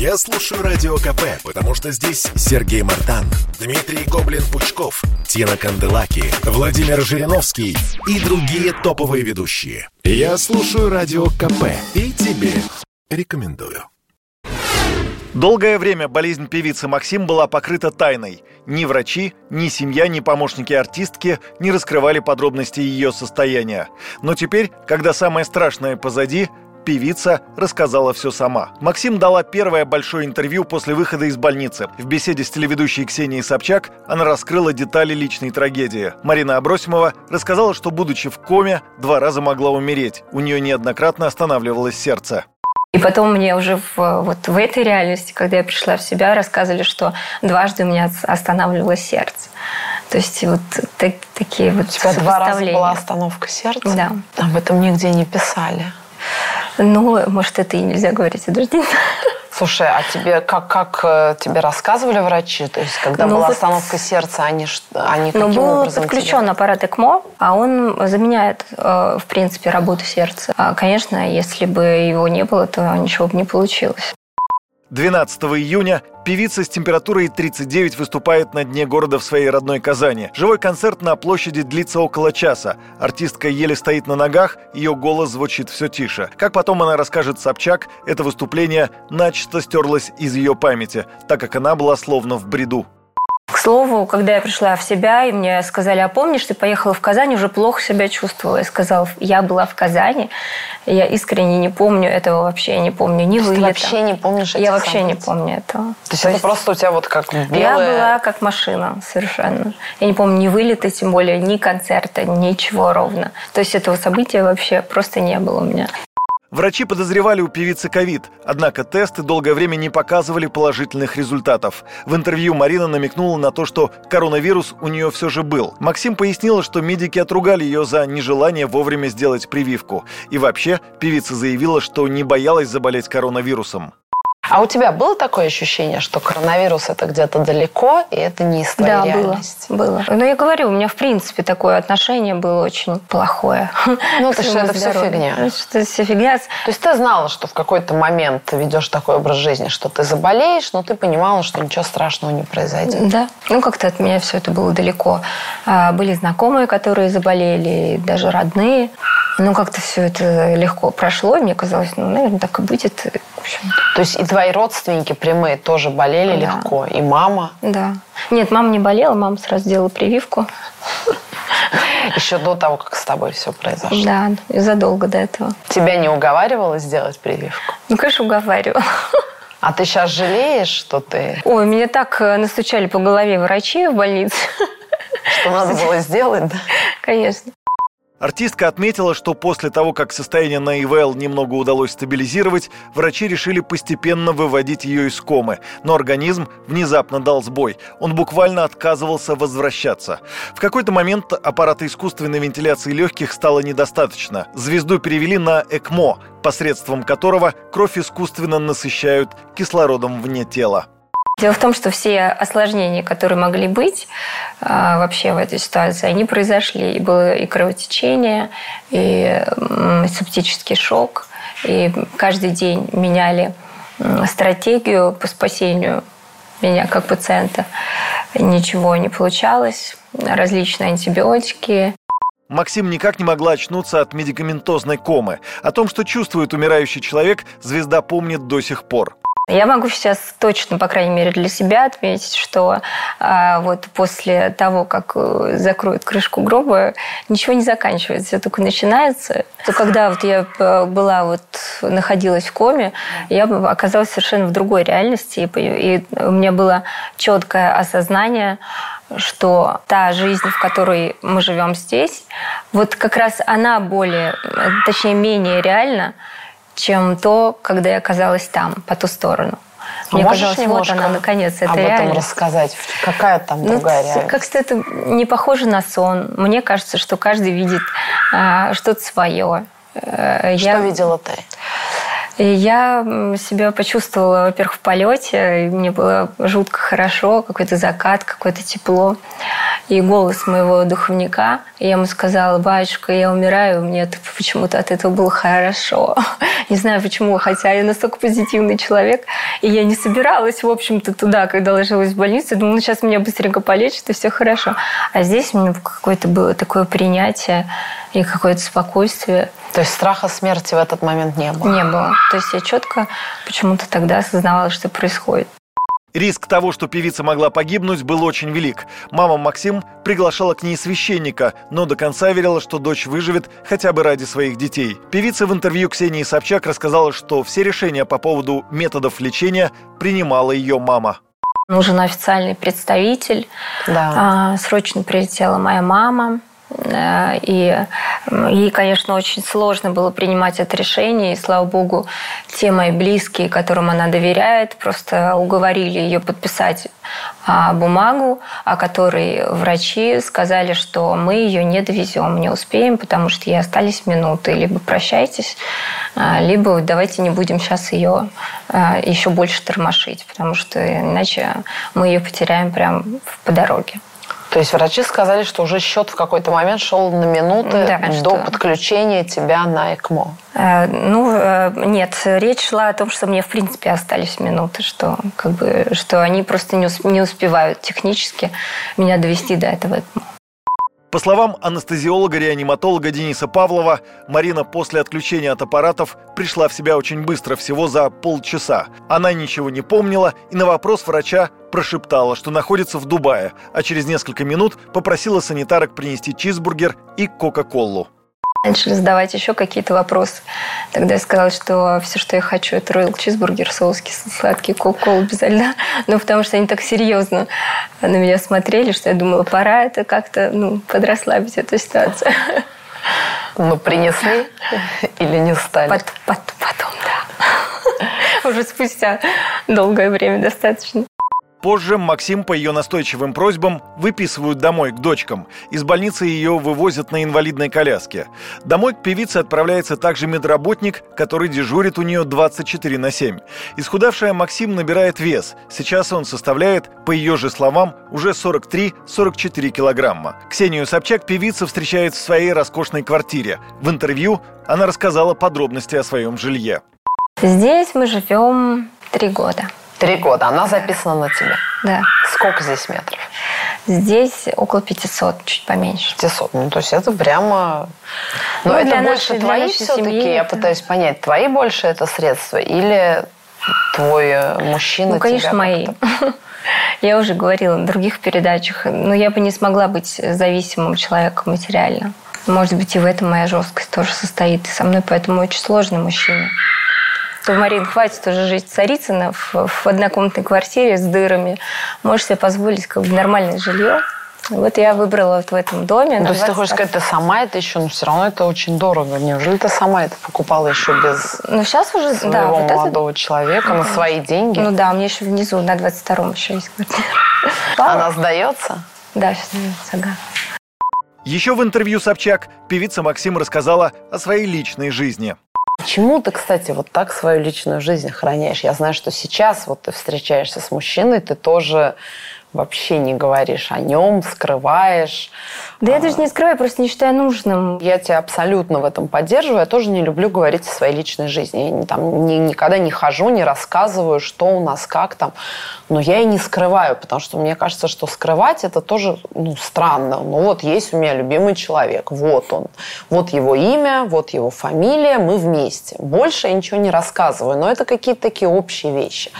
Я слушаю Радио КП, потому что здесь Сергей Мартан, Дмитрий Гоблин-Пучков, Тина Канделаки, Владимир Жириновский и другие топовые ведущие. Я слушаю Радио КП и тебе рекомендую. Долгое время болезнь певицы Максим была покрыта тайной. Ни врачи, ни семья, ни помощники артистки не раскрывали подробности ее состояния. Но теперь, когда самое страшное позади, Певица рассказала все сама. Максим дала первое большое интервью после выхода из больницы. В беседе с телеведущей Ксенией Собчак она раскрыла детали личной трагедии. Марина Абросимова рассказала, что, будучи в коме, два раза могла умереть. У нее неоднократно останавливалось сердце. И потом мне уже в, вот в этой реальности, когда я пришла в себя, рассказывали, что дважды у меня останавливалось сердце. То есть вот так, такие вот У тебя два раза была остановка сердца? Да. Об этом нигде не писали. Ну, может, это и нельзя говорить, я даже не знаю. Слушай, а тебе как, как э, тебе рассказывали врачи? То есть, когда ну, была вот, остановка сердца, они, они ну, каким был образом подключен тебе? аппарат ЭКМО, а он заменяет, э, в принципе, работу сердца. А, конечно, если бы его не было, то ничего бы не получилось. 12 июня певица с температурой 39 выступает на дне города в своей родной Казани. Живой концерт на площади длится около часа. Артистка еле стоит на ногах, ее голос звучит все тише. Как потом она расскажет Собчак, это выступление начисто стерлось из ее памяти, так как она была словно в бреду. К слову, когда я пришла в себя, и мне сказали, а помнишь, ты поехала в Казань, уже плохо себя чувствовала. Я сказала, я была в Казани, я искренне не помню этого вообще, я не помню ни вылета. Ты вообще не помнишь Я вообще событий? не помню этого. То есть То это есть просто у тебя вот как белая... Я была как машина совершенно. Я не помню ни вылета, тем более ни концерта, ничего ровно. То есть этого события вообще просто не было у меня. Врачи подозревали у певицы ковид, однако тесты долгое время не показывали положительных результатов. В интервью Марина намекнула на то, что коронавирус у нее все же был. Максим пояснила, что медики отругали ее за нежелание вовремя сделать прививку. И вообще, певица заявила, что не боялась заболеть коронавирусом. А у тебя было такое ощущение, что коронавирус это где-то далеко, и это не из твоей да, реальности? было, было. Но я говорю, у меня в принципе такое отношение было очень плохое. Ну, это что это все фигня. Ну, что это все фигня. То есть ты знала, что в какой-то момент ты ведешь такой образ жизни, что ты заболеешь, но ты понимала, что ничего страшного не произойдет. Да. Ну, как-то от меня все это было далеко. А, были знакомые, которые заболели, даже родные. Ну, как-то все это легко прошло, и мне казалось, ну, наверное, так и будет. То есть и твои родственники прямые тоже болели да. легко? И мама? Да. Нет, мама не болела, мама сразу сделала прививку. Еще до того, как с тобой все произошло? Да, задолго до этого. Тебя не уговаривала сделать прививку? Ну, конечно, уговаривала. А ты сейчас жалеешь, что ты... Ой, меня так э, настучали по голове врачи в больнице. Что надо было сделать, да? Конечно. Артистка отметила, что после того, как состояние на ИВЛ немного удалось стабилизировать, врачи решили постепенно выводить ее из комы, но организм внезапно дал сбой. Он буквально отказывался возвращаться. В какой-то момент аппарата искусственной вентиляции легких стало недостаточно. Звезду перевели на ЭКМО, посредством которого кровь искусственно насыщают кислородом вне тела. Дело в том, что все осложнения, которые могли быть а, вообще в этой ситуации, они произошли. И было и кровотечение, и септический шок. И каждый день меняли стратегию по спасению меня как пациента. Ничего не получалось. Различные антибиотики. Максим никак не могла очнуться от медикаментозной комы. О том, что чувствует умирающий человек, звезда помнит до сих пор. Я могу сейчас точно, по крайней мере, для себя отметить, что э, вот после того, как э, закроют крышку гроба, ничего не заканчивается, все только начинается. То когда вот я э, была вот находилась в коме, я оказалась совершенно в другой реальности, и у меня было четкое осознание, что та жизнь, в которой мы живем здесь, вот как раз она более, точнее, менее реальна, чем то, когда я оказалась там, по ту сторону. А Мне Можешь казалось, вот она, наконец, это об реальность. этом рассказать? Какая там ну, другая реальность? Как-то это не похоже на сон. Мне кажется, что каждый видит а, что-то свое. Э, что я... видела ты? И я себя почувствовала, во-первых, в полете. И мне было жутко хорошо, какой-то закат, какое-то тепло. И голос моего духовника. Я ему сказала, батюшка, я умираю, мне почему-то от этого было хорошо. Не знаю почему, хотя я настолько позитивный человек. И я не собиралась, в общем-то, туда, когда ложилась в больницу. Думала, ну, сейчас меня быстренько полечат, и все хорошо. А здесь у меня какое-то было такое принятие и какое-то спокойствие. То есть страха смерти в этот момент не было? Не было. То есть я четко почему-то тогда осознавала, что происходит. Риск того, что певица могла погибнуть, был очень велик. Мама Максим приглашала к ней священника, но до конца верила, что дочь выживет хотя бы ради своих детей. Певица в интервью Ксении Собчак рассказала, что все решения по поводу методов лечения принимала ее мама. Нужен официальный представитель. Да. А, срочно прилетела моя мама. Э, и ей, конечно, очень сложно было принимать это решение. И, слава богу, те мои близкие, которым она доверяет, просто уговорили ее подписать а, бумагу, о которой врачи сказали, что мы ее не довезем, не успеем, потому что ей остались минуты. Либо прощайтесь, а, либо давайте не будем сейчас ее а, еще больше тормошить, потому что иначе мы ее потеряем прямо по дороге. То есть врачи сказали, что уже счет в какой-то момент шел на минуты да, до что... подключения тебя на ЭКМО. Э, ну, э, нет, речь шла о том, что мне, в принципе, остались минуты, что, как бы, что они просто не, усп- не успевают технически меня довести до этого ЭКМО. По словам анестезиолога-реаниматолога Дениса Павлова, Марина после отключения от аппаратов пришла в себя очень быстро, всего за полчаса. Она ничего не помнила и на вопрос врача прошептала, что находится в Дубае, а через несколько минут попросила санитарок принести чизбургер и Кока-Колу. Начали задавать еще какие-то вопросы. Тогда я сказала, что все, что я хочу, это роял чизбургер, соуски, сладкий кока-колу без льда. Ну, потому что они так серьезно на меня смотрели, что я думала, пора это как-то ну, подрасслабить эту ситуацию. Ну, принесли или не стали? Под, под, потом, да. Уже спустя долгое время достаточно. Позже Максим по ее настойчивым просьбам выписывают домой к дочкам. Из больницы ее вывозят на инвалидной коляске. Домой к певице отправляется также медработник, который дежурит у нее 24 на 7. Исхудавшая Максим набирает вес. Сейчас он составляет, по ее же словам, уже 43-44 килограмма. Ксению Собчак певица встречает в своей роскошной квартире. В интервью она рассказала подробности о своем жилье. Здесь мы живем три года. Три года. Она записана на тебя? Да. Сколько здесь метров? Здесь около 500, чуть поменьше. 500. Ну, то есть это прямо... Но ну, это больше нашей, твои все-таки, я это... пытаюсь понять, твои больше это средства или твой э, мужчина Ну, конечно, мои. Я уже говорила на других передачах, но я бы не смогла быть зависимым человеком материально. Может быть, и в этом моя жесткость тоже состоит. И со мной поэтому очень сложный мужчина что, Марин, хватит уже жить в Царицыно в, в однокомнатной квартире с дырами. Можешь себе позволить как бы нормальное жилье. Вот я выбрала вот в этом доме. Ну, то есть ты хочешь сказать, ты сама это еще, но все равно это очень дорого. Неужели ты сама это покупала еще без ну, сейчас уже, своего да, вот молодого это... человека на свои деньги? Ну да, у меня еще внизу на 22-м еще есть квартира. Она сдается? Да, сейчас сдается, ага. Еще в интервью Собчак певица Максим рассказала о своей личной жизни. Почему ты, кстати, вот так свою личную жизнь охраняешь? Я знаю, что сейчас вот ты встречаешься с мужчиной, ты тоже вообще не говоришь о нем, скрываешь. Да я даже не скрываю, просто не считаю нужным. Я тебя абсолютно в этом поддерживаю. Я тоже не люблю говорить о своей личной жизни. Я там, ни, никогда не хожу, не рассказываю, что у нас, как там. Но я и не скрываю, потому что мне кажется, что скрывать это тоже ну, странно. Ну вот есть у меня любимый человек, вот он. Вот его имя, вот его фамилия, мы вместе. Больше я ничего не рассказываю, но это какие-то такие общие вещи.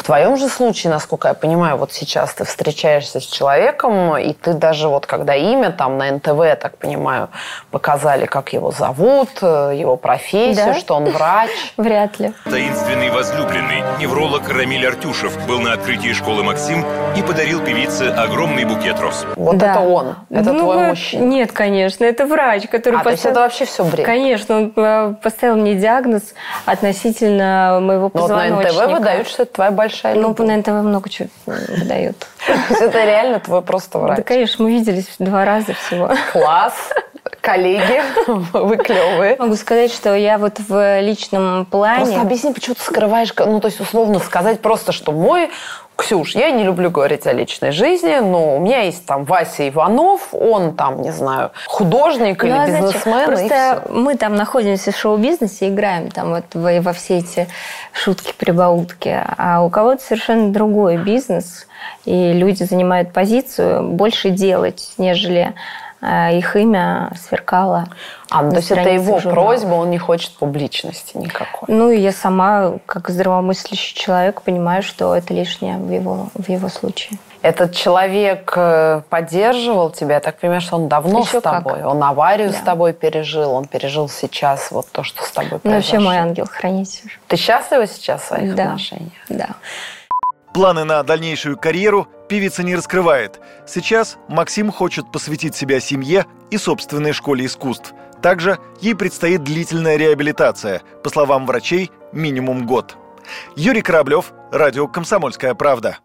В твоем же случае, насколько я понимаю, вот сейчас ты встречаешься с человеком, и ты даже вот когда имя там на НТВ, я так понимаю, показали, как его зовут, э, его профессию, да? что он врач. Вряд ли. Таинственный возлюбленный, невролог Рамиль Артюшев, был на открытии школы «Максим» и подарил певице огромный букет роз. Вот да. это он, это ну, твой мужчина. Нет, конечно, это врач, который а, поставил... то есть это вообще все бред? Конечно, он э, поставил мне диагноз относительно моего позвоночника. Но вот на НТВ выдают, что это твоя большая любовь. Ну, на НТВ много чего выдают. Это реально твой просто врач? Да, конечно, мы виделись два раза всего. Класс. коллеги, вы клевые. Могу сказать, что я вот в личном плане... Просто объясни, почему ты скрываешь, ну, то есть, условно сказать просто, что мой Ксюш, я не люблю говорить о личной жизни, но у меня есть там Вася Иванов, он там, не знаю, художник ну, или а бизнесмен. Просто мы там находимся в шоу-бизнесе, играем там вот во, во все эти шутки-прибаутки, а у кого-то совершенно другой бизнес, и люди занимают позицию больше делать, нежели их имя сверкало. А, то есть это его журнала. просьба, он не хочет публичности никакой. Ну, и я сама, как здравомыслящий человек, понимаю, что это лишнее в его, в его случае. Этот человек э, поддерживал тебя, я так понимаю, что он давно Еще с тобой. Как? Он аварию да. с тобой пережил, он пережил сейчас вот то, что с тобой произошло. Ну, вообще мой ангел-хранитель. Ты счастлива сейчас в своих да. отношениях? Да. Планы на дальнейшую карьеру певица не раскрывает. Сейчас Максим хочет посвятить себя семье и собственной школе искусств. Также ей предстоит длительная реабилитация, по словам врачей, минимум год. Юрий Кораблев, радио «Комсомольская правда».